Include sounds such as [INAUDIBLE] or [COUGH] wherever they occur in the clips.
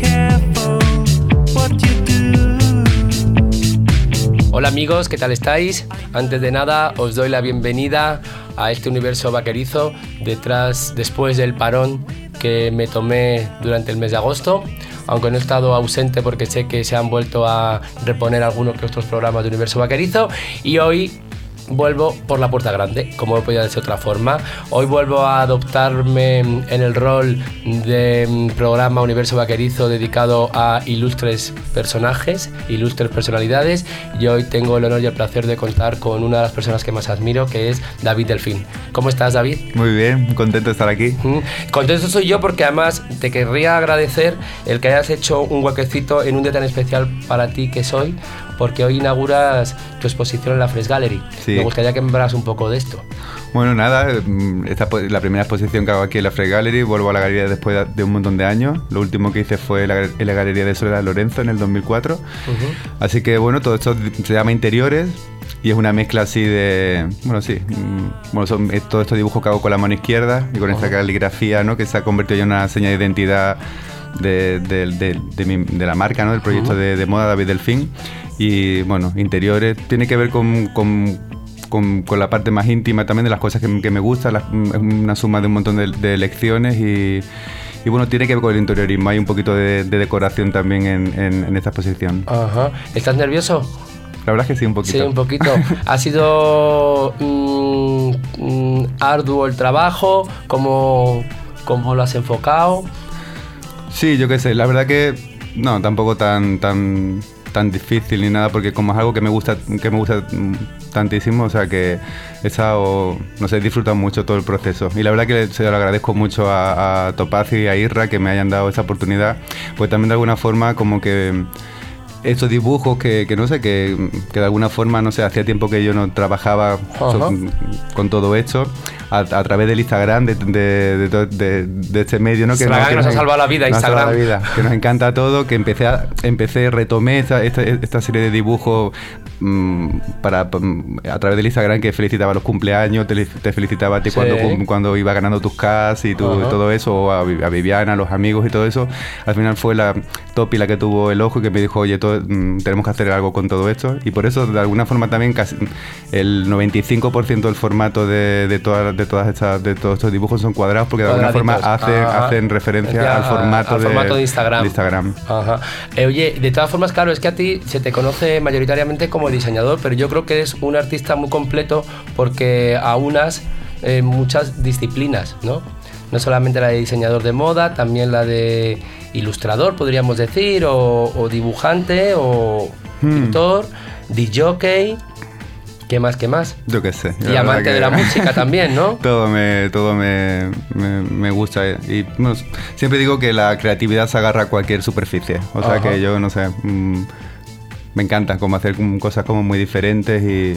Careful what you do. Hola amigos, ¿qué tal estáis? Antes de nada, os doy la bienvenida a este Universo Vaquerizo detrás, después del parón que me tomé durante el mes de agosto. Aunque no he estado ausente porque sé que se han vuelto a reponer algunos que otros programas de Universo Vaquerizo. Y hoy vuelvo por la puerta grande, como no podía ser de otra forma. Hoy vuelvo a adoptarme en el rol de mm, programa Universo Vaquerizo dedicado a ilustres personajes, ilustres personalidades. Y hoy tengo el honor y el placer de contar con una de las personas que más admiro, que es David Delfín. ¿Cómo estás, David? Muy bien, contento de estar aquí. Mm, Contento soy yo porque además te querría agradecer el que hayas hecho un huequecito en un día tan especial para ti que soy, porque hoy inauguras tu exposición en la Fresh Gallery. Sí. Me gustaría que me hablaras un poco de esto. Bueno, nada, mm, esta es la primera exposición que hago aquí en la Fresh Gallery. Vuelvo a la galería después de- un montón de años. Lo último que hice fue la, en la Galería de Soledad Lorenzo en el 2004. Así que bueno, todo esto se llama Interiores y es una mezcla así de. Bueno, sí. mm, Bueno, son es todo estos dibujos que hago con la mano izquierda y con esta caligrafía, ¿no? Que se ha convertido ya en una señal de identidad de, de- de- de mi- de la marca, ¿no? Del proyecto de, de moda David Delfín. Y bueno, interiores tiene que ver con- con con, con la parte más íntima también de las cosas que, que me gustan. las- es una suma de un montón de, de lecciones y, y bueno, tiene que ver con el interiorismo. Hay un poquito de, de decoración también en, en- en esta exposición. Ajá. ¿Estás nervioso? La verdad es que sí, un poquito. Sí, un poquito. [LAUGHS] ¿Ha sido mm, mm, arduo el trabajo? ¿Cómo, ¿Cómo lo has enfocado? Sí, yo qué sé, la verdad que no, tampoco tan tan tan difícil ni nada porque como es algo que me gusta que me gusta tantísimo, o sea que he estado, no sé, he disfrutado mucho todo el proceso. Y la verdad que se lo agradezco mucho a, a Topacio y a Irra que me hayan dado esa oportunidad, pues también de alguna forma como que estos dibujos que, que no sé, que, que de alguna forma, no sé, hacía tiempo que yo no trabajaba con todo esto, a, a través del Instagram, de, de, de de- de este medio, ¿no? Instagram que nos ha salvado la vida, nos ha salvado la Instagram. vida, que nos encanta todo, que empecé, a- empecé retomé esta, esta, esta serie de dibujos mm, para, mm, a través del Instagram que felicitaba los cumpleaños, te, te felicitaba a ti Sí. cuando, cuando iba ganando tus cas y tu- todo eso, o a, a Viviana, a los amigos y todo eso. Al final fue la Topi la que tuvo el ojo y que me dijo, oye, todo- mm, tenemos que hacer algo con todo esto. Y por eso, de alguna forma, también casi el 95% del formato de, de, todas, de, todas estas, de todos estos dibujos son cuadrados porque de alguna forma hacen, Ajá. hacen referencia Ya, al formato, al formato de Instagram. de Instagram. Ajá. Eh, oye, de todas formas, claro, es que a ti se te conoce mayoritariamente como diseñador, pero yo creo que eres un artista muy completo porque aunas eh, muchas disciplinas, ¿no? No solamente la de diseñador de moda, también la de ilustrador, podríamos decir, o, o dibujante, o Hmm. pintor, DJ, ¿qué más, qué más? Yo qué sé. Y amante de la música [LAUGHS] también, ¿no? Todo me, todo me, me, me gusta. eh. Y bueno, siempre digo que la creatividad se agarra a cualquier superficie. O sea Ajá. que yo, no sé, mm, me encanta como hacer cosas como muy diferentes y,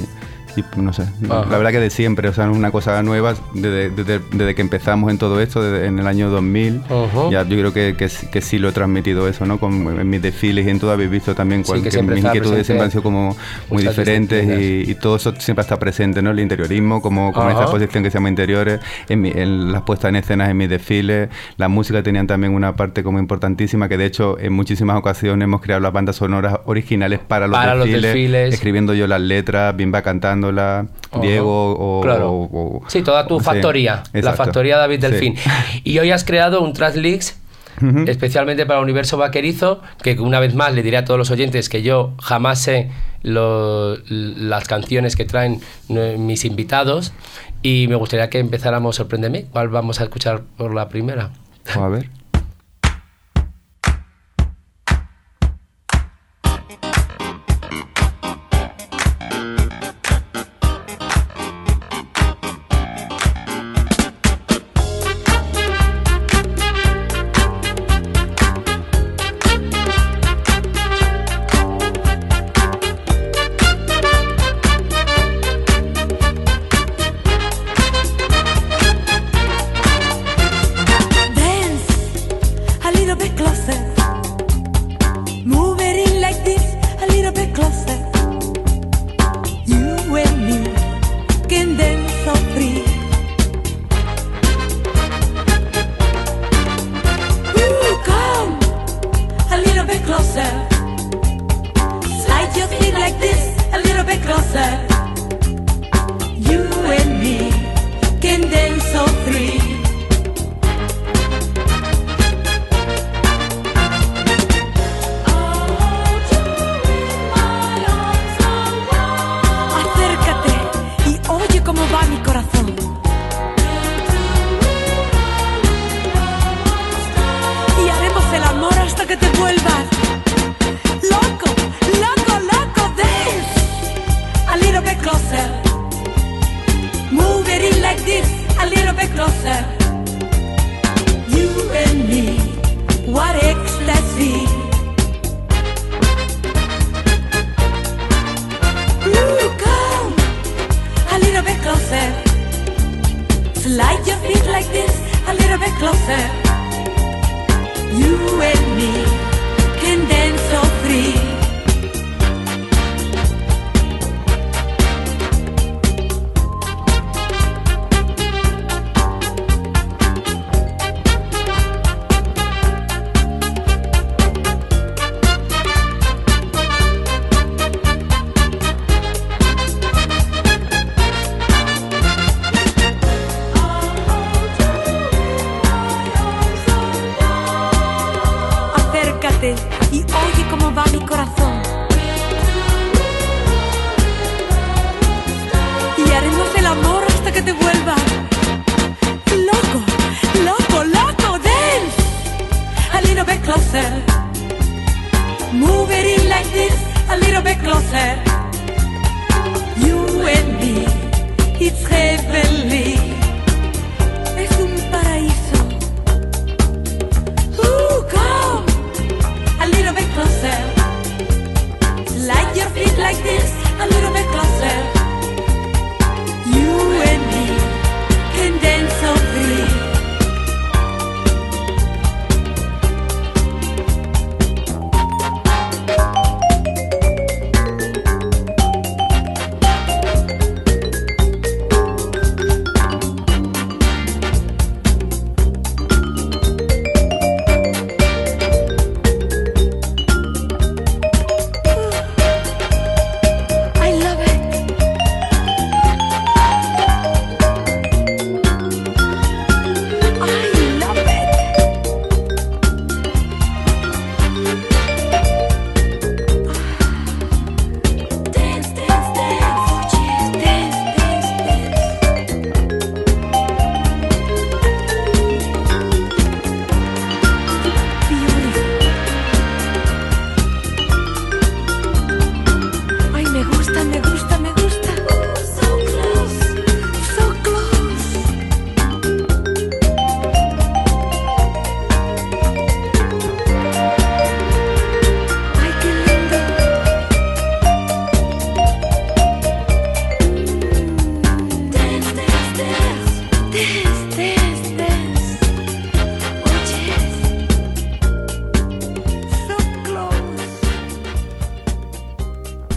y, no sé. Ajá. La verdad que de siempre, o sea, es una cosa nueva desde, desde, desde que empezamos en todo esto, desde- en el año 2000. Ajá. Ya yo creo que, que, sí- que sí lo he transmitido eso, ¿no? Con, en mis desfiles y en todo habéis visto también Sí, cual- que que siempre mis inquietudes siempre han sido como muy diferentes y, y todo eso siempre está presente, ¿no? El interiorismo, como, como esta exposición que se llama Interiores, en, mi- en las puestas en escenas en mis desfiles, la música tenían también una parte como importantísima, que de hecho en muchísimas ocasiones hemos creado las bandas sonoras originales para los, Para los desfiles, desfiles. escribiendo yo las letras, Bimba Diego o... Claro. o- o- Sí, toda tu sí, factoría, la factoría David Sí. Delfín. Y hoy has creado un Ujú. especialmente para el universo vaquerizo, que una vez más le diré a todos los oyentes que yo jamás sé lo- las canciones que traen eh, mis invitados y me gustaría que empezáramos Sorpréndeme. ¿Cuál vamos a escuchar por la primera? A ver.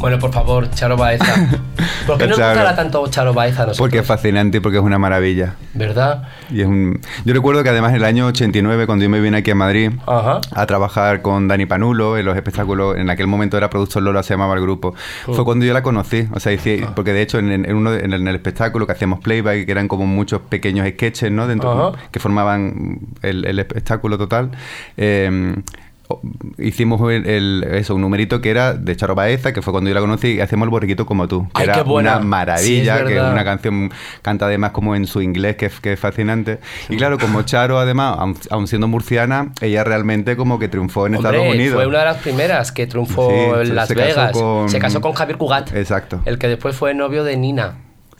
Bueno, por favor, Charo Baeza. [LAUGHS] ¿Por qué nos gustará tanto Charo Baeza a nosotros? Porque es fascinante y porque es una maravilla. ¿Verdad? Y es un... Yo recuerdo que además en el año 89, cuando yo me vine aquí a Madrid a trabajar con Dani Panulo en los espectáculos, en aquel momento era Productor Lola, se llamaba el grupo, fue cuando yo la conocí. O sea, porque de hecho en, uno de, en, el espectáculo que hacíamos playback, que eran como muchos pequeños sketches, ¿no? Dentro, que formaban el, espectáculo total. Eh, hicimos el, el- eso, un numerito que era de Charo Baeza, que fue cuando yo la conocí, y hacíamos el borriquito como tú. Que Ay, era qué buena. una maravilla, Sí, es que es una canción canta además como en su inglés, que, es- que es fascinante. Y claro, como Charo además, aun, aun siendo murciana, ella realmente como que triunfó en Hombre, Estados Unidos. fue una de las primeras que triunfó Sí, en Las se casó Vegas. con- Se casó con Javier Cugat. Exacto. El que después fue novio de Nina.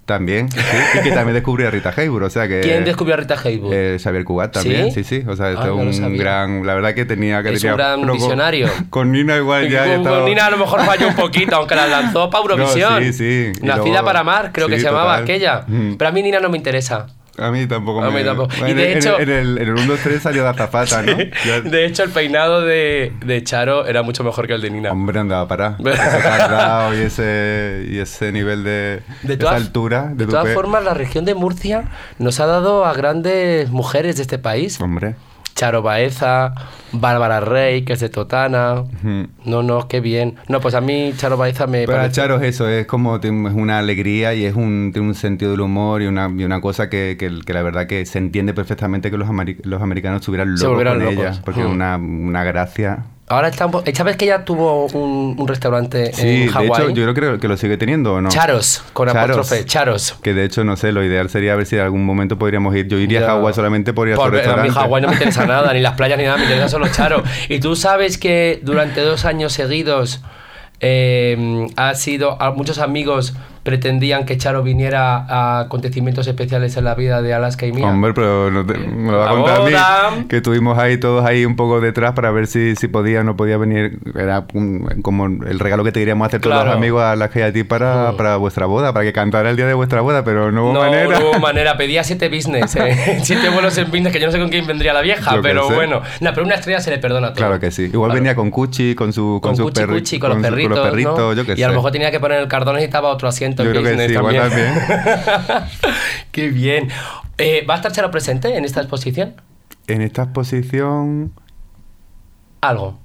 También, sí, y que también descubrió a Rita Hayworth, o sea que... ¿Quién descubrió a Rita Hayworth? Eh, Xavier Cugat también, ¿Sí? sí, sí, o sea, Ah, este es no lo un gran, la verdad que tenía que Es tenía un gran con- visionario. [LAUGHS] Con Nina igual ya, con, con estaba- Nina a lo mejor falló un poquito, aunque la lanzó para [LAUGHS] Eurovisión. No, sí, sí. Nacida luego- para amar, creo que se llamaba total. aquella. Mm. Pero a mí Nina no me interesa. A mí tampoco A me... tampoco. Y En de el- en hecho- en el, en el 1, 2, 3 salió de azafata, ¿no? [LAUGHS] De hecho, el peinado de, de Charo era mucho mejor que el de Nina. Hombre, andaba para. [LAUGHS] Ese cardao y ese, y ese nivel de, De esa todas, altura. De, de todas formas, la región de Murcia nos ha dado a grandes mujeres de este país. Hombre. Charo Baeza, Bárbara Rey, que es de Totana. No, no, qué bien. No, pues a mí Charo Baeza me Para parece- Charo es eso, es como es una alegría y es un, tiene un sentido del humor y una, y una cosa que, que- que la verdad que se entiende perfectamente que los, los americanos estuvieran locos con locos. ella, porque es una, una gracia. Ahora está po- ¿Sabes que ella tuvo un, un restaurante Sí, en de Hawái? hecho yo creo que, que lo sigue teniendo, ¿o no? Charos, con apóstrofe. Charos. Que de hecho, no sé, lo ideal sería ver si en algún momento podríamos ir. Yo iría Ya. a Hawái solamente por ir a su Por- a mí restaurante. Hawái no me interesa nada, ni las playas ni nada, me interesa Charo. Y tú sabes que durante dos años seguidos eh, ha sido, a- muchos amigos pretendían que Charo viniera a acontecimientos especiales en la vida de Alaska y mía. Hombre, pero no te- me lo va a contar a mí. Que estuvimos ahí todos ahí un poco detrás para ver si, si podía o no podía venir. Era un- como el regalo que te queríamos hacer todos los amigos a la que a ti para, Mm. para vuestra boda, para que cantara el día de vuestra boda, pero no hubo no, manera. no hubo [LAUGHS] manera, pedía siete business, eh. [LAUGHS] siete vuelos en business, que yo no sé con quién vendría la vieja, Yo pero bueno. No, pero una estrella se le perdona todo. Claro que sí. Igual Claro. venía con Cuchi, con su con, con Cuchi perri- Cuchi, con, los su- perritos, los perritos, ¿no? yo qué Y sé. a lo mejor tenía que poner el cardón y necesitaba otro asiento Yo creo que sí, igual también. [LAUGHS] Qué bien. Eh, ¿Va a estar Charo presente en esta exposición? En esta exposición Algo.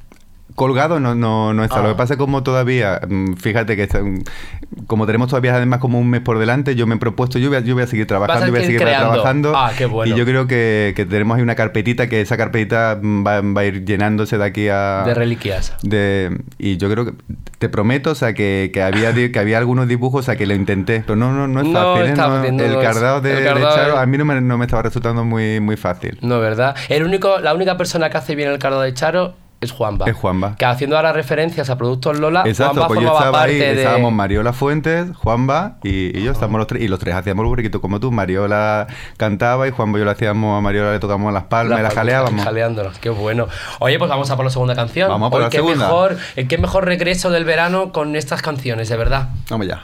Colgado no, no, no está. Ah. Lo que pasa es como todavía, mm, fíjate que está- mm, como tenemos todavía además como un mes por delante, yo me he propuesto, yo voy a, yo voy a seguir trabajando, yo voy a seguir creando. trabajando. Ah, qué bueno. Y yo creo que, que tenemos ahí una carpetita, que esa carpetita va, va a ir llenándose de aquí a... De reliquias. de- y yo creo que te prometo, o sea, que, que había que había algunos dibujos, o sea, que lo intenté, pero no, no, no es fácil. ¿eh? está No, no el cardado de, de cardado Charo a mí no me, no me estaba resultando muy, muy fácil. No, ¿verdad? El único, la única persona que hace bien el cardón de Charo es Juanba. Es Juanba. Que haciendo ahora referencias a productos Lola, Exacto, Juanba pues yo estaba ahí, de... estábamos Mariola Fuentes, Juanba y, y yo, estábamos los tres, y los tres hacíamos el burriquito como tú, Mariola cantaba y Juanba y yo le hacíamos, a Mariola le tocamos las palmas y la jaleábamos. Jaleándonos, qué bueno. Qué pues vamos a por la segunda canción. Vamos a por Hoy la qué segunda. Mejor, eh, qué mejor regreso del verano con estas canciones, de verdad. Vamos ya.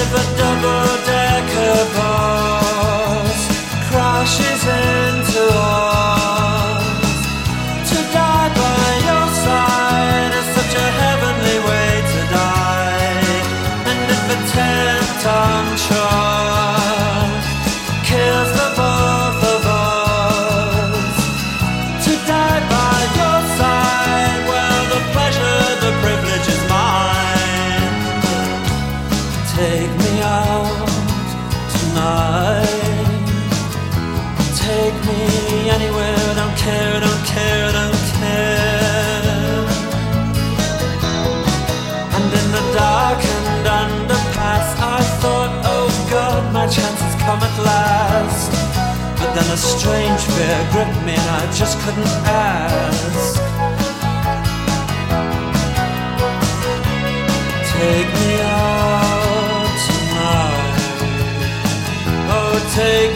If a double-decker bus crashes strange fear gripped me and I just couldn't ask. Take me out tonight. Oh, take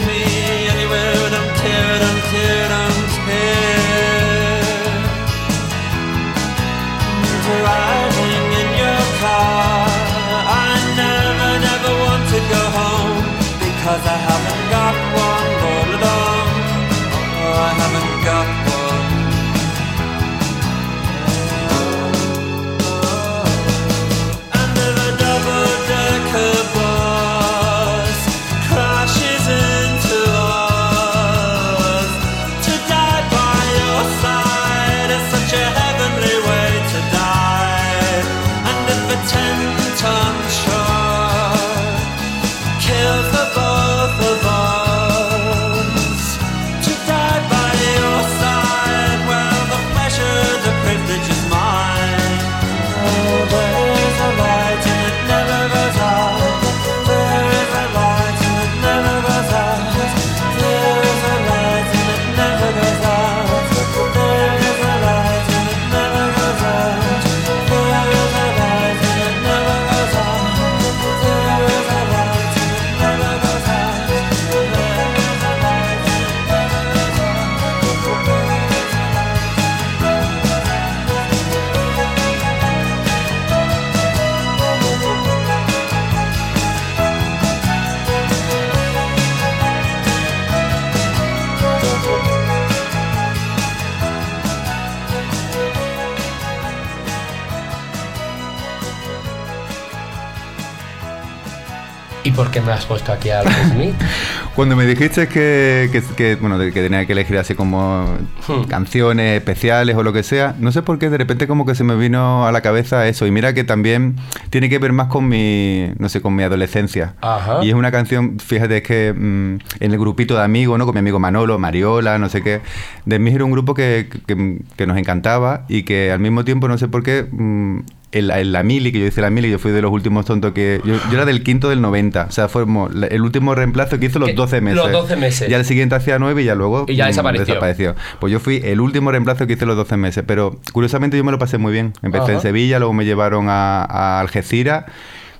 me has puesto aquí a Smith? [LAUGHS] Cuando me dijiste que, que, que, bueno, que tenía que elegir así como Hmm. canciones especiales o lo que sea, no sé por qué de repente como que se me vino a la cabeza eso. Y mira que también tiene que ver más con mi, no sé, con mi adolescencia. Ajá. Y es una canción, fíjate, es que mm, en el grupito de amigos, ¿no? Con mi amigo Manolo, Mariola, no sé qué. De mí era un grupo que, que- que nos encantaba y que al mismo tiempo, no sé por qué... mm, en la, en la mili, que yo hice la mili, yo fui de los últimos tontos que... Yo, yo era del quinto del 90, o sea, fue el último reemplazo que hizo los Que- 12 meses. los 12 meses. Ya el siguiente hacía 9 y ya luego... Y ya mm, desapareció. desapareció. Pues yo fui el último reemplazo que hice los 12 meses, pero curiosamente yo me lo pasé muy bien. Empecé Ajá. en Sevilla, luego me llevaron a, a Algeciras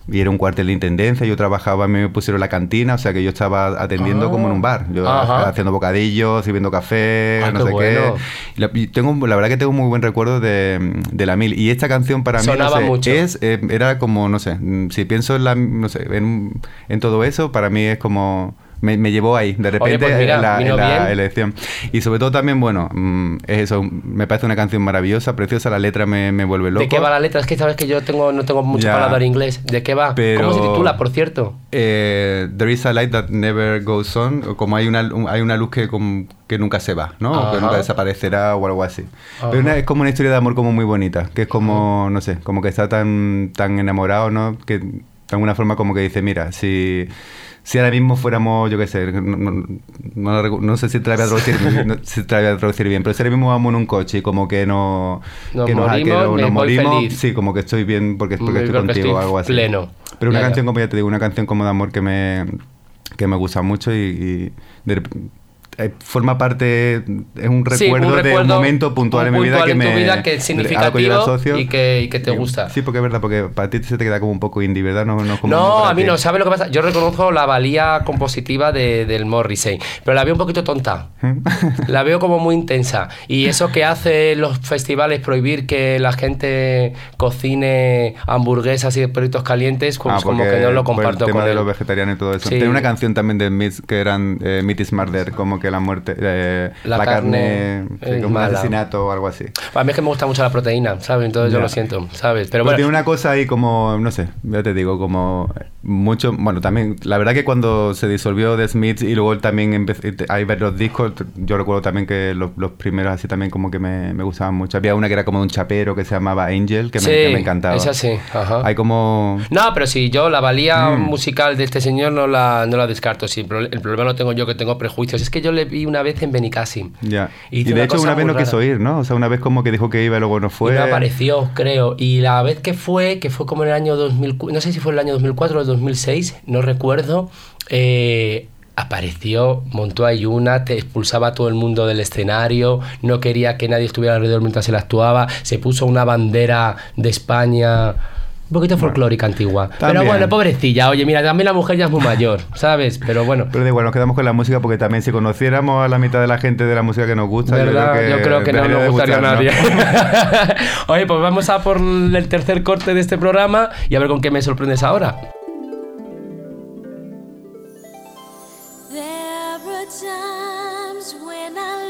y era un cuartel de intendencia, yo trabajaba, a mí me pusieron la cantina, o sea que yo estaba atendiendo Ah. como en un bar, yo Ajá. haciendo bocadillos, sirviendo café, Ah, no qué sé bueno. qué. Y la, tengo, la verdad que tengo muy buen recuerdo de, de la mil. Y esta canción para mí no Sonaba sé, mucho. es, eh, era como, no sé, si pienso en, la, no sé, en, en todo eso, para mí es como... Me, me llevó ahí, de repente, pues mira, en la, en la elección. Y sobre todo también, bueno, mm, es eso, me parece una canción maravillosa, preciosa, la letra me, me vuelve loco. ¿De qué va la letra? Es que sabes que yo tengo, no tengo mucho Ya. paladar inglés. ¿De qué va? Pero- ¿Cómo se titula, por cierto? Eh, There is a light that never goes on, como hay una, un- hay una luz que, que nunca se va, ¿no? O que Ajá. nunca desaparecerá o algo así. Ajá. Pero una- es como una historia de amor como muy bonita, que es como, no sé, como que está tan, tan enamorado, ¿no? Que de alguna forma como que dice, mira, si... Si ahora mismo fuéramos, yo qué sé, no, no- no sé si te la voy a traducir, [LAUGHS] no- si te la voy a traducir bien, pero si ahora mismo vamos en un coche y como que no, Nos que morimos, que voy morimos, feliz. sí, como que estoy bien porque, porque Porque estoy contigo o algo así. pleno. Pero una canción, como ya te digo, una canción como de amor que me, que me gusta mucho y, y de forma parte, es un Sí, recuerdo, un de un recuerdo, momento puntual un en mi vida puntual que me... vida que es significativo asocio. y que- y que te gusta. Sí, porque es verdad, porque para ti se te queda como un poco indie, ¿verdad? No, no, como No, a mí no, ¿sabes lo que pasa? Yo reconozco la valía compositiva de, del Morrissey, pero la veo un poquito tonta. [LAUGHS] La veo como muy intensa. Y eso que hace los festivales, prohibir que la gente cocine hamburguesas y perritos calientes, pues Ah, como que no lo comparto el tema con de él. los vegetarianos y todo eso. Sí. Tenía una canción también de Myth que eran eh, Meat is Murder, como que la muerte, eh, La la, carne carne, sí, como un asesinato o algo así. A mí es que me gusta mucho la proteína, ¿sabes? Entonces yo lo siento, ¿sabes? Pero Pero bueno, tiene una cosa ahí como, no sé, ya te digo, como mucho, bueno, también, la verdad que cuando se disolvió The Smiths y luego también empecé, hay varios discos, yo recuerdo también que los, los primeros así también como que me, me gustaban mucho. Había una que era como de un chapero que se llamaba Angel, que, sí, me, que me encantaba. esa sí, ajá. Hay como... No, pero sí, yo la valía Mm. musical de este señor no la, no la descarto. Sí, el pro- el problema lo tengo yo que tengo prejuicios. Es que yo le vi una vez en Benicassim. Ya. Y de hecho una vez no quiso ir, ¿no? O sea, una vez como que dijo que iba y luego no fue. Y no apareció, creo. Y la vez que fue, que fue como en el año 2000, no sé si fue el año 2004 o el 2006, no recuerdo, eh, apareció, montó ahí una, te expulsaba a todo el mundo del escenario, no quería que nadie estuviera alrededor mientras él actuaba, se puso una bandera de España un poquito folclórica antigua. Pero bueno, pobrecilla, oye, mira, también la mujer ya es muy mayor, ¿sabes? Pero bueno. Pero da igual, nos quedamos con la música porque también si conociéramos a la mitad de la gente de la música que nos gusta, ¿Verdad? yo creo que, no debería nos de gustaría a nadie. [LAUGHS] Oye, pues vamos a por el tercer corte de este programa y a ver con qué me sorprendes ahora. There are times when I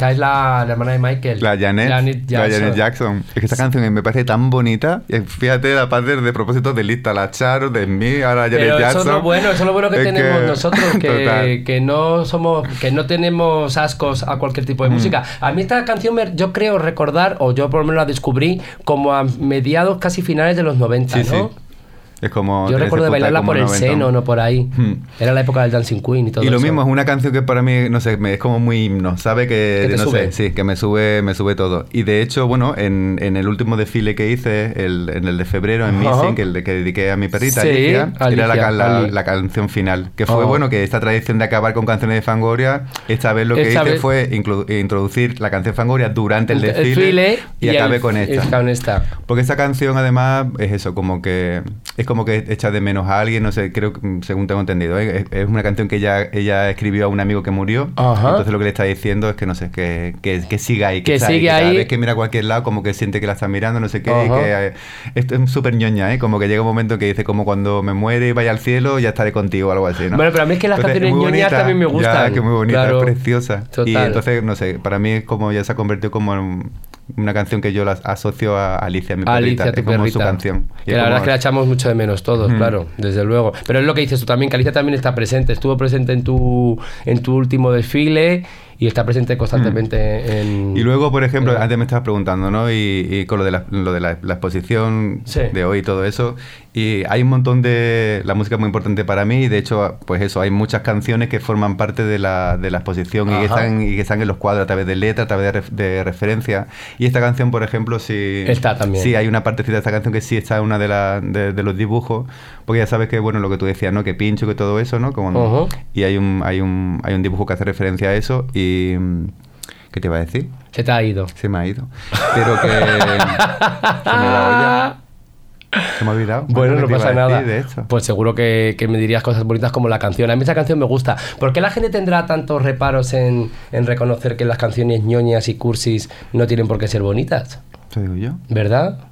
Esta es la, la hermana de Michael. La Janet, Janet la Jackson. Janet Jackson. Es que esta canción me parece tan bonita. Fíjate, la parte de propósito de lista, la Charo, de mí, ahora Janet Pero Jackson. eso es lo bueno, eso es lo bueno que Es tenemos nosotros, que, no somos, que no tenemos ascos a cualquier tipo Mm. de música. A mí esta canción me- yo creo recordar, o yo por lo menos la descubrí, como a mediados casi finales de los 90, Sí, ¿no? sí. Es como. Yo recuerdo de bailarla por el noventón. seno, no por ahí. Hmm. Era la época del Dancing Queen y todo Y lo eso. mismo, es una canción que para mí, no sé, me- es como muy himno, ¿sabe? Que, Que no sube. sé, sí, que me sube, me sube todo. Y de hecho, bueno, en, en el último desfile que hice, el, en el de febrero, en Ajá. Missing, que, el de- que dediqué a mi perrita, Sí, Alicia, era la, Alicia, ca- la- Ali. la canción final. Que fue, Oh. bueno, que esta tradición de acabar con canciones de Fangoria, esta vez lo que Esta hice vez- fue introducir la canción Fangoria durante el El desfile, desfile y, y acabé el- con y esta. con esta. Porque esta canción además es eso, como que es como que echa de menos a alguien, no sé, creo que mm, según tengo entendido, ¿eh? es, es una canción que ella, ella escribió a un amigo que murió, Ajá. entonces lo que le está diciendo es que no sé, que, que, que siga ahí, Que está sigue cada ahí. vez que mira a cualquier lado como que siente que la está mirando, no sé qué, y que eh, esto es súper ñoña, ¿eh? como que llega un momento que dice como cuando me muere y vaya al cielo ya estaré contigo o algo así, ¿no? Bueno, pero a mí es que las Entonces, canciones ñoñas bonita, también me Ya, gustan. que muy bonita, Claro. es preciosa. Y entonces, no sé, para mí es como ya se ha convertido como en una canción que yo la asocio a Alicia, mi perrita. Alicia, tu es como su perrita. canción. Y Que la verdad es que la echamos mucho de menos todos, Ujú. claro, desde luego. Pero es lo que dices tú también, que Alicia también está presente. Estuvo presente en tu, en tu último desfile y está presente constantemente en... Y luego, por ejemplo, antes me estabas preguntando, ¿no? Y, y con lo de la, lo de la, la exposición Sí. de hoy y todo eso. Y hay un montón de... La música es muy importante para mí y de hecho, pues eso, hay muchas canciones que forman parte de la, de la exposición y que, están, y que están en los cuadros a través de letras, a través de, ref- de referencia. Y esta canción, por ejemplo, sí... Está también. Sí, hay una partecita de esta canción que sí está en una de, la- de, de los dibujos, porque ya sabes que, bueno, lo que tú decías, ¿no? Que pincho, que todo eso, ¿no? Como. Y hay un, hay, un, hay un dibujo que hace referencia a eso y... ¿Qué te iba a decir? Se te ha ido. Se me ha ido. Pero que. [LAUGHS] se me ya. Se me ha olvidado. Bueno, ¿Qué no te pasa nada. de esto? Pues seguro que, que me dirías cosas bonitas como la canción. A mí esa canción me gusta. ¿Por qué la gente tendrá tantos reparos en, en reconocer que las canciones ñoñas y cursis no tienen por qué ser bonitas? Eso digo yo. ¿Verdad?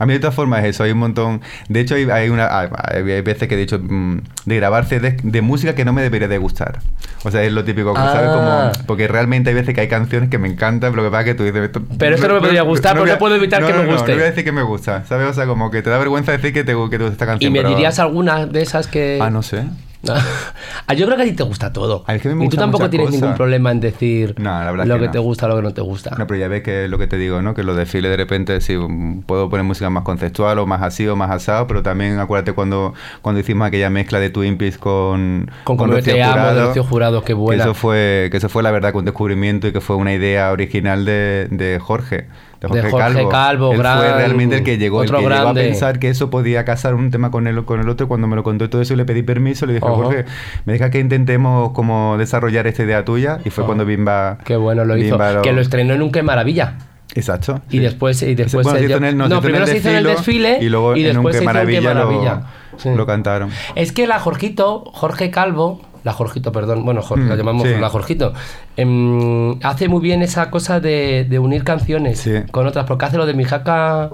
A mí de todas formas es eso, hay un montón... De hecho hay, hay una, hay, veces que he dicho mm, de grabar CDs de música que no me debería de gustar. O sea, es lo típico, Ah. ¿sabes? Como, porque realmente hay veces que hay canciones que me encantan, pero lo que pasa es que tú dices... Esto, Pero esto no me podría gustar, pero voy no puedo evitar que me no, guste. No, voy a decir que me gusta, ¿sabes? O sea, como que te da vergüenza decir que te, que te gusta esta ¿Y canción. me pero- dirías alguna de esas que...? Ah, no sé. [LAUGHS] Yo creo que a ti te gusta todo. Ah, es que a me y tú tampoco tienes cosas. ningún problema en decir No, la verdad lo que que no. te gusta lo que no te gusta. No, pero ya ves que es lo que te digo, ¿no? Que los desfiles de repente sí mm, puedo poner música más conceptual o más así o más asado, pero también acuérdate cuando, cuando hicimos aquella mezcla de Twin Peaks con, Con yo Rocío te amo, de Jurado, Rocío Jurado, qué Que buena. eso fue, que eso fue la verdad que un descubrimiento y que fue una idea original de, de Jorge. De Jorge, De Jorge Calvo. Calvo, Él gran- fue realmente el que llegó, el otro que llegó a grande. pensar que eso podía casar un tema con el, con el otro. Cuando me lo contó y todo eso, le pedí permiso, le dije. Jorge, me deja que intentemos como desarrollar esta idea tuya. Y fue cuando Bimba... Qué bueno lo hizo. Lo- Que lo estrenó en un Qué Maravilla. Exacto. Y sí. después, y después Bueno, se hizo en el- no, en primero el se hizo en el desfile y luego en un después Qué Maravilla lo-. Sí. lo cantaron. Es que la Jorgito, Jorge Calvo, la Jorgito, perdón, bueno, Jorge, Mm, la llamamos sí. la Jorgito, em, hace muy bien esa cosa de, de unir canciones Sí. con otras, porque hace lo de mi jaca,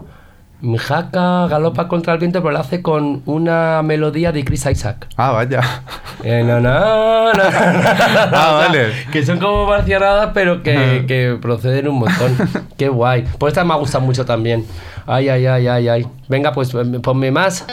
mi jaca galopa contra el viento, pero lo hace con una melodía de Chris Isaac. Ah, vaya. Eh, na, na, na, na, Ah, vale. Que son como marcianadas, pero que, Ajá. que proceden un montón. [LAUGHS] Qué guay. Pues esta me ha gustado mucho también. Ay, ay, ay, ay, ay. Venga, pues em, ponme más.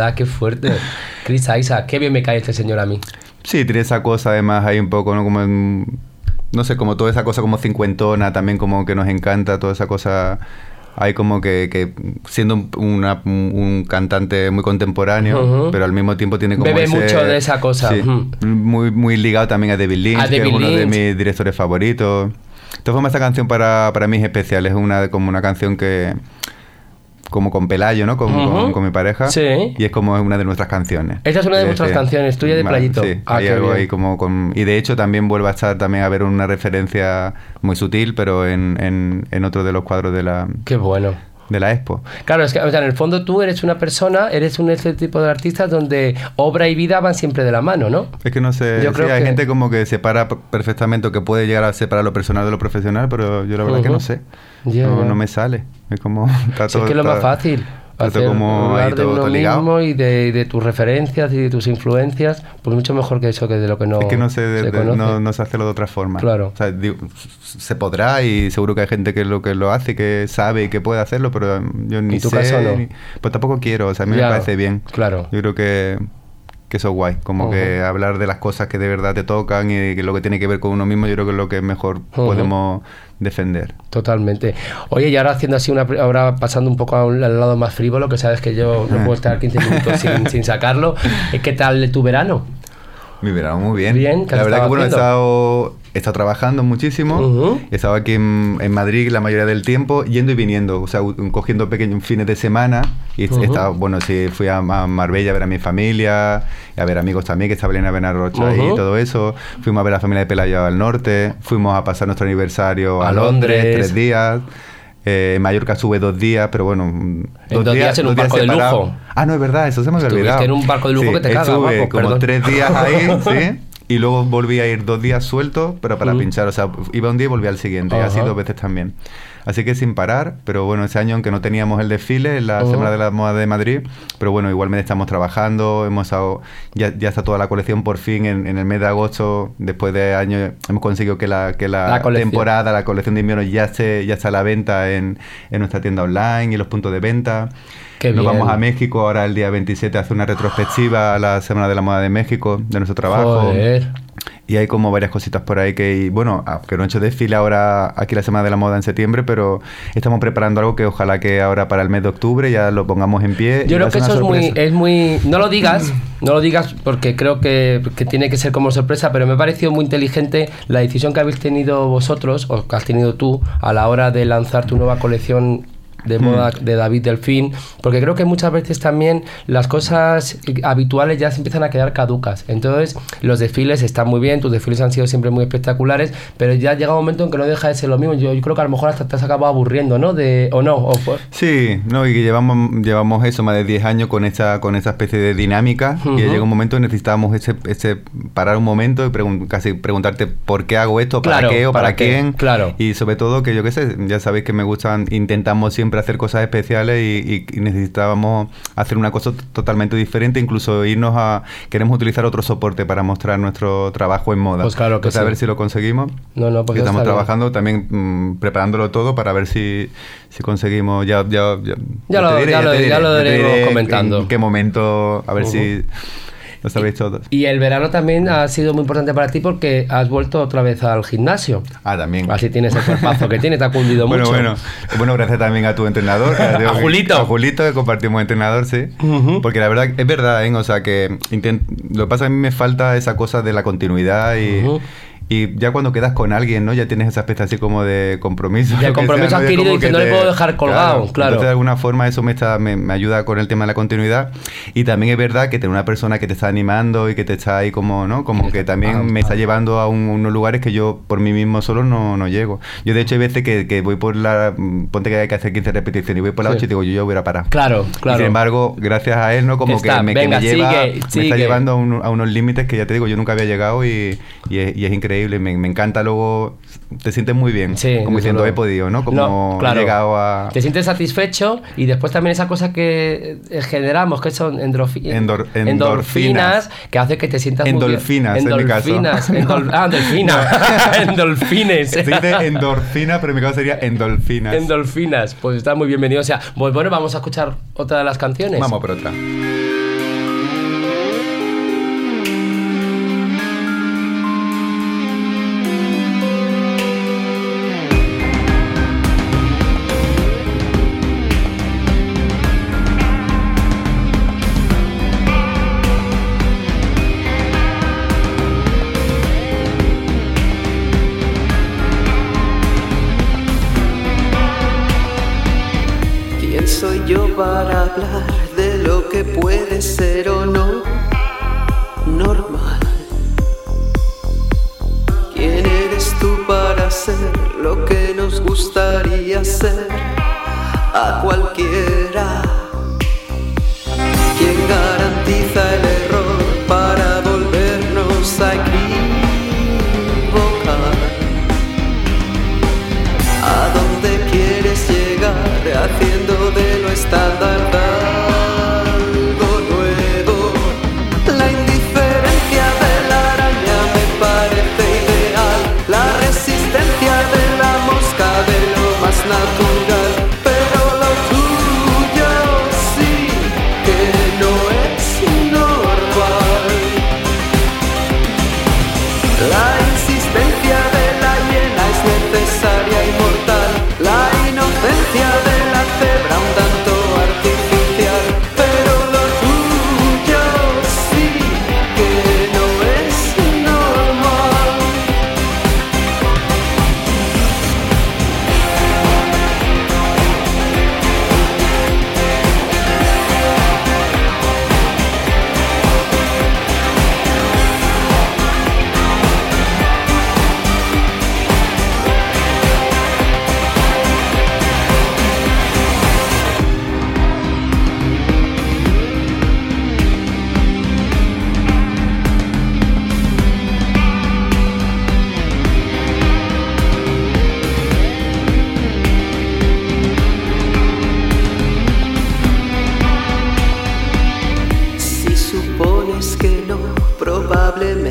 Verdad, qué fuerte. Chris Isaac, qué bien me cae este señor a mí. Sí, tiene esa cosa además ahí un poco, ¿no? Como en- no sé, como toda esa cosa como cincuentona también como que nos encanta, toda esa cosa hay como que, que siendo un, una- un- un cantante muy contemporáneo, pero al mismo tiempo tiene como Bebe ese- mucho de esa cosa, sí, muy, muy ligado también a David Lynch, A que David es uno de mis directores favoritos. De todas formas, esta canción para, para mí es especial, es una, como una canción que... Como con Pelayo, ¿no? Con, con- con mi pareja. Sí. Y es como una de nuestras canciones. Esta es una de vuestras canciones, tuya de Playito. Sí, Ah, hay algo ahí como con... Y de hecho también vuelve a estar también a ver una referencia muy sutil, pero en, en, en otro de los cuadros de la, Qué bueno. de la expo. Claro, es que o sea, en el fondo tú eres una persona, eres un este tipo de artistas donde obra y vida van siempre de la mano, ¿no? Es que no sé, Yo sí, creo hay que- gente como que separa perfectamente o que puede llegar a separar lo personal de lo profesional, pero yo la verdad que Ujú. no sé. Ya, no, no me sale. Es como... [LAUGHS] Está Si es que es lo más fácil. todo hacer- como hablar de todo- uno todo mismo y de, de tus referencias y de tus influencias, pues mucho mejor que eso que de lo que no es que no se, de- de- conoce. no, no se hace de otra forma. Claro. O sea, digo, se podrá y seguro que hay gente que lo que lo hace, que sabe y que puede hacerlo, pero um, yo ni En tu sé. caso no. ni- pues tampoco quiero, o sea, a mí Ya, me parece bien. claro. Yo creo que, que eso es guay, como que hablar de las cosas que de verdad te tocan y que lo que tiene que ver con uno mismo, yo creo que es lo que mejor podemos defender. Totalmente. Oye, y ahora haciendo así una. Ahora pasando un poco al lado más frívolo, que sabes que yo no puedo estar 15 minutos sin, [LAUGHS] sin sacarlo. ¿Qué tal tu verano? Mi verano muy bien. Bien, ¿qué La verdad que bueno, he estado, he estado trabajando muchísimo. Ujú. He estado aquí en, en Madrid la mayoría del tiempo, yendo y viniendo, o sea, cogiendo pequeños fines de semana. Y he Ujú. estado, bueno, sí, fui a, Ma- Marbella a ver a mi familia, y a ver amigos también, que está Belén Benarrocha y Ujú. todo eso. Fuimos a ver a la familia de Pelayo al norte. Fuimos a pasar nuestro aniversario a, A Londres, Londres. tres días. Eh, en Mallorca sube dos días, pero bueno. mm, En dos días en un barco de lujo. Ah, no, es verdad, eso se me había olvidado. en un barco de lujo que te caga, guapo, como perdón. tres días ahí, [LAUGHS] sí. Y luego volví a ir dos días sueltos, pero para Mm. pinchar. O sea, iba un día y volví al siguiente. Y así dos veces también. Así que sin parar, pero bueno, ese año, aunque no teníamos el desfile en la Ujú. Semana de la Moda de Madrid, pero bueno, igualmente estamos trabajando, hemos estado, ya, ya está toda la colección por fin en, en el mes de agosto, después de años, hemos conseguido que la, que la, temporada, la colección de invierno ya, esté, ya está a la venta en, en nuestra tienda online y en los puntos de venta. Qué Nos bien. vamos a México ahora el día 27 a hacer una retrospectiva a la Semana de la Moda de México, de nuestro trabajo. Joder. Y hay como varias cositas por ahí que, y bueno, que no he hecho desfile ahora aquí la Semana de la Moda en septiembre, pero estamos preparando algo que ojalá que ahora para el mes de octubre ya lo pongamos en pie. Yo creo que eso es muy, es muy... No lo digas, no lo digas porque creo que, que tiene que ser como sorpresa, pero me ha parecido muy inteligente la decisión que habéis tenido vosotros, o que has tenido tú, a la hora de lanzar tu nueva colección de moda de David Delfín, porque creo que muchas veces también las cosas habituales ya se empiezan a quedar caducas. Entonces, los desfiles están muy bien, tus desfiles han sido siempre muy espectaculares, pero ya llega un momento en que no deja de ser lo mismo. Yo, yo creo que a lo mejor hasta te has acabado aburriendo, ¿no? De, o no, o fue- Sí, no, y que llevamos, llevamos eso, más de 10 años con esta, con esta especie de dinámica Ujú. y llega un momento que necesitábamos ese, ese parar un momento y pregun- casi preguntarte por qué hago esto, para Claro, qué o para, ¿para qué? quién. Claro. Y sobre todo que yo qué sé, ya sabéis que me gustan, intentamos siempre hacer cosas especiales y, y- y necesitábamos hacer una cosa totalmente diferente, incluso irnos a, queremos utilizar otro soporte para mostrar nuestro trabajo en moda. Pues claro que Entonces, a sí. ver si lo conseguimos. No, no, Que ya estamos trabajando también mm, preparándolo todo para ver si, si conseguimos ya ya, ya, Ya lo- ya lo- ya lo diré comentando. en qué momento a ver si lo sabéis todos Y el verano también ha sido muy importante para ti porque has vuelto otra vez al gimnasio. ah también Así tienes el cuerpazo que tiene, te ha cundido [LAUGHS] bueno mucho. bueno bueno gracias también a tu entrenador [LAUGHS] A Julito. a Julito que compartimos entrenador sí porque la verdad es verdad ¿eh? o sea que lo que pasa es que a mí me falta esa cosa de la continuidad y. Y ya cuando quedas con alguien, ¿no? Ya tienes esa especie así como de compromiso. [LAUGHS] Que compromiso sea, ¿no? Ya adquirido y que no le puedo dejar colgado, claro. Entonces, de alguna forma, eso me, está, me, me ayuda con el tema de la continuidad. Y también es verdad que tener una persona que te está animando y que te está ahí como, ¿no? Como que también Ah, me ah. está llevando a un- unos lugares que yo por mí mismo solo no, no llego. Yo, de hecho, hay veces que, que voy por la... Ponte que hay que hacer 15 repeticiones y voy por la Sí. 8 y digo, yo ya voy a parar. Claro, Y claro. sin embargo, gracias a él, ¿no? Como Está, que, me, que venga, me lleva, sigue, me sigue. está llevando a, un- a unos límites que ya te digo, yo nunca había llegado y, y, es, y es increíble. Me, me encanta luego, te sientes muy bien, Sí, como diciendo, he podido, ¿no? Como No, claro. he llegado a... Te sientes satisfecho y después también esa cosa que eh, generamos, que son endorfi- Endor- endorfinas, endorfinas. que hace que te sientas muy bien. Endorfinas, en mi caso. Endorfinas, endol- ah, endorfina. [LAUGHS] [LAUGHS] endorfines. Se dice endorfina, pero en mi caso sería endorfinas. Endorfinas, pues está muy bienvenido. O sea, pues bueno, vamos a escuchar otra de las canciones. Vamos por otra. probablemente.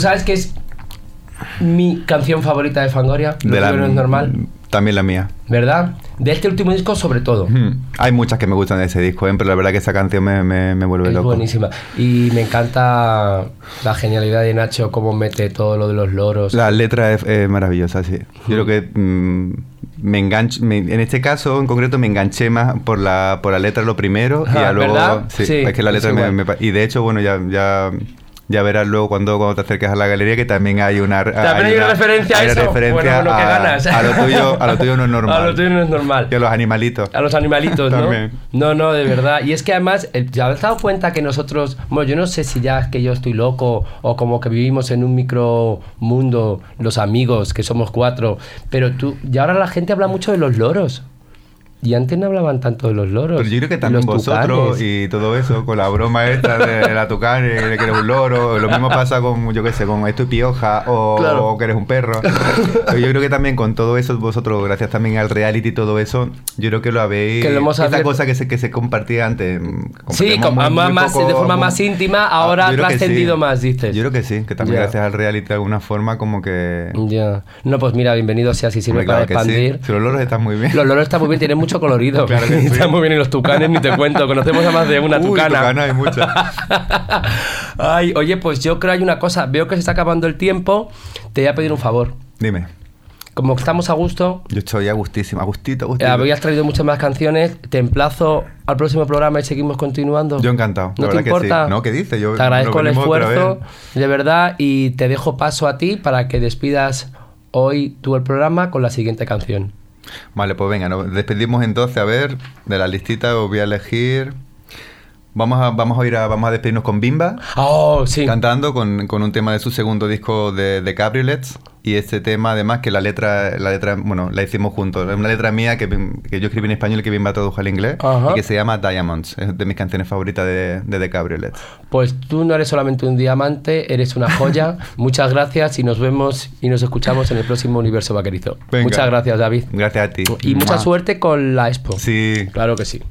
¿Tú sabes que es mi canción favorita de Fangoria? Lo De la- no es normal, También la mía. ¿verdad? De este último disco sobre todo. Hmm. Hay muchas que me gustan de ese disco, ¿eh? pero la verdad que esa canción me, me, me vuelve Es loco. buenísima. Y me encanta la genialidad de Nacho, cómo mete todo lo de los loros. La letra es, es maravillosa, sí. Yo creo que mm, me engancho, me- en este caso en concreto me enganché más por la, por la letra lo primero y Ah, ya luego... Sí, Sí, es que la letra me, me Y de hecho, bueno, ya... ya ya verás luego cuando, cuando te acerques a la galería que también hay una También hay una referencia a eso. referencia Bueno, bueno, que a, ganas. a lo tuyo a lo tuyo no es normal [LAUGHS] A lo tuyo no es normal. y a los animalitos A los animalitos, ¿no? No, no, de verdad. Y es que además, el- ¿ya has dado cuenta que nosotros, bueno, yo no sé si ya es que yo estoy loco o como que vivimos en un micromundo, los amigos, que somos cuatro, pero tú, y ahora la gente habla mucho de los loros. Y antes no hablaban tanto de los loros. Pero yo creo que también los vosotros tucanes. y todo eso, con la broma esta de la tucán, de que eres un loro, lo mismo pasa con, yo qué sé, con esto y pioja o, Claro. o que eres un perro. Pero yo creo que también con todo eso, vosotros, gracias también al reality y todo eso, yo creo que lo habéis... Que lo hemos abierto. cosa que se, que se compartía antes. mm, Sí, con- muy- más- muy más- poco- de forma muy- más íntima, Ah, ahora yo ha creo que trascendido sí. más, dices. Yo creo que sí, que también Ya. gracias al reality de alguna forma como que... Ya. No, pues mira, bienvenido sea si sirve Hombre, claro para sí. expandir. Si los loros están muy bien. Los loros están muy bien, tienen mucho [LAUGHS] colorido. Claro que [LAUGHS] sí. Están muy bien y los tucanes ni te cuento. Conocemos a más de una Uy, tucana. tucana hay muchas. [LAUGHS] Ay, oye, pues yo creo hay una cosa. Veo que se está acabando el tiempo. Te voy a pedir un favor. Dime. Como estamos a gusto, Yo estoy a gustísimo, a gustito, a eh, gustito. habías traído muchas más canciones. Te emplazo al próximo programa y seguimos continuando. Yo encantado, ¿No la te verdad que importa? sí. No, ¿qué dices? Yo- te agradezco el esfuerzo, de verdad, y te dejo paso a ti para que despidas hoy tú el programa con la siguiente canción. Vale, pues venga, nos despedimos entonces. A ver, de la listita os voy a elegir. Vamos a, vamos a ir a, vamos a despedirnos con Bimba, Oh, sí. cantando con, con un tema de su segundo disco de, de Cabriolets. Y este tema, además, que la letra, la letra, bueno, la hicimos juntos. Es una letra mía que, que yo escribí en español y que Bimba tradujo al inglés. Ajá. Y que se llama Diamonds. Es de mis canciones favoritas de, de The Cabriolets. Pues tú no eres solamente un diamante, eres una joya. [LAUGHS] Muchas gracias y nos vemos y nos escuchamos en el próximo Universo Vaquerizo. Venga. Muchas gracias, David. Gracias a ti. Y mucha Mua. suerte con la expo. Sí. Claro que sí.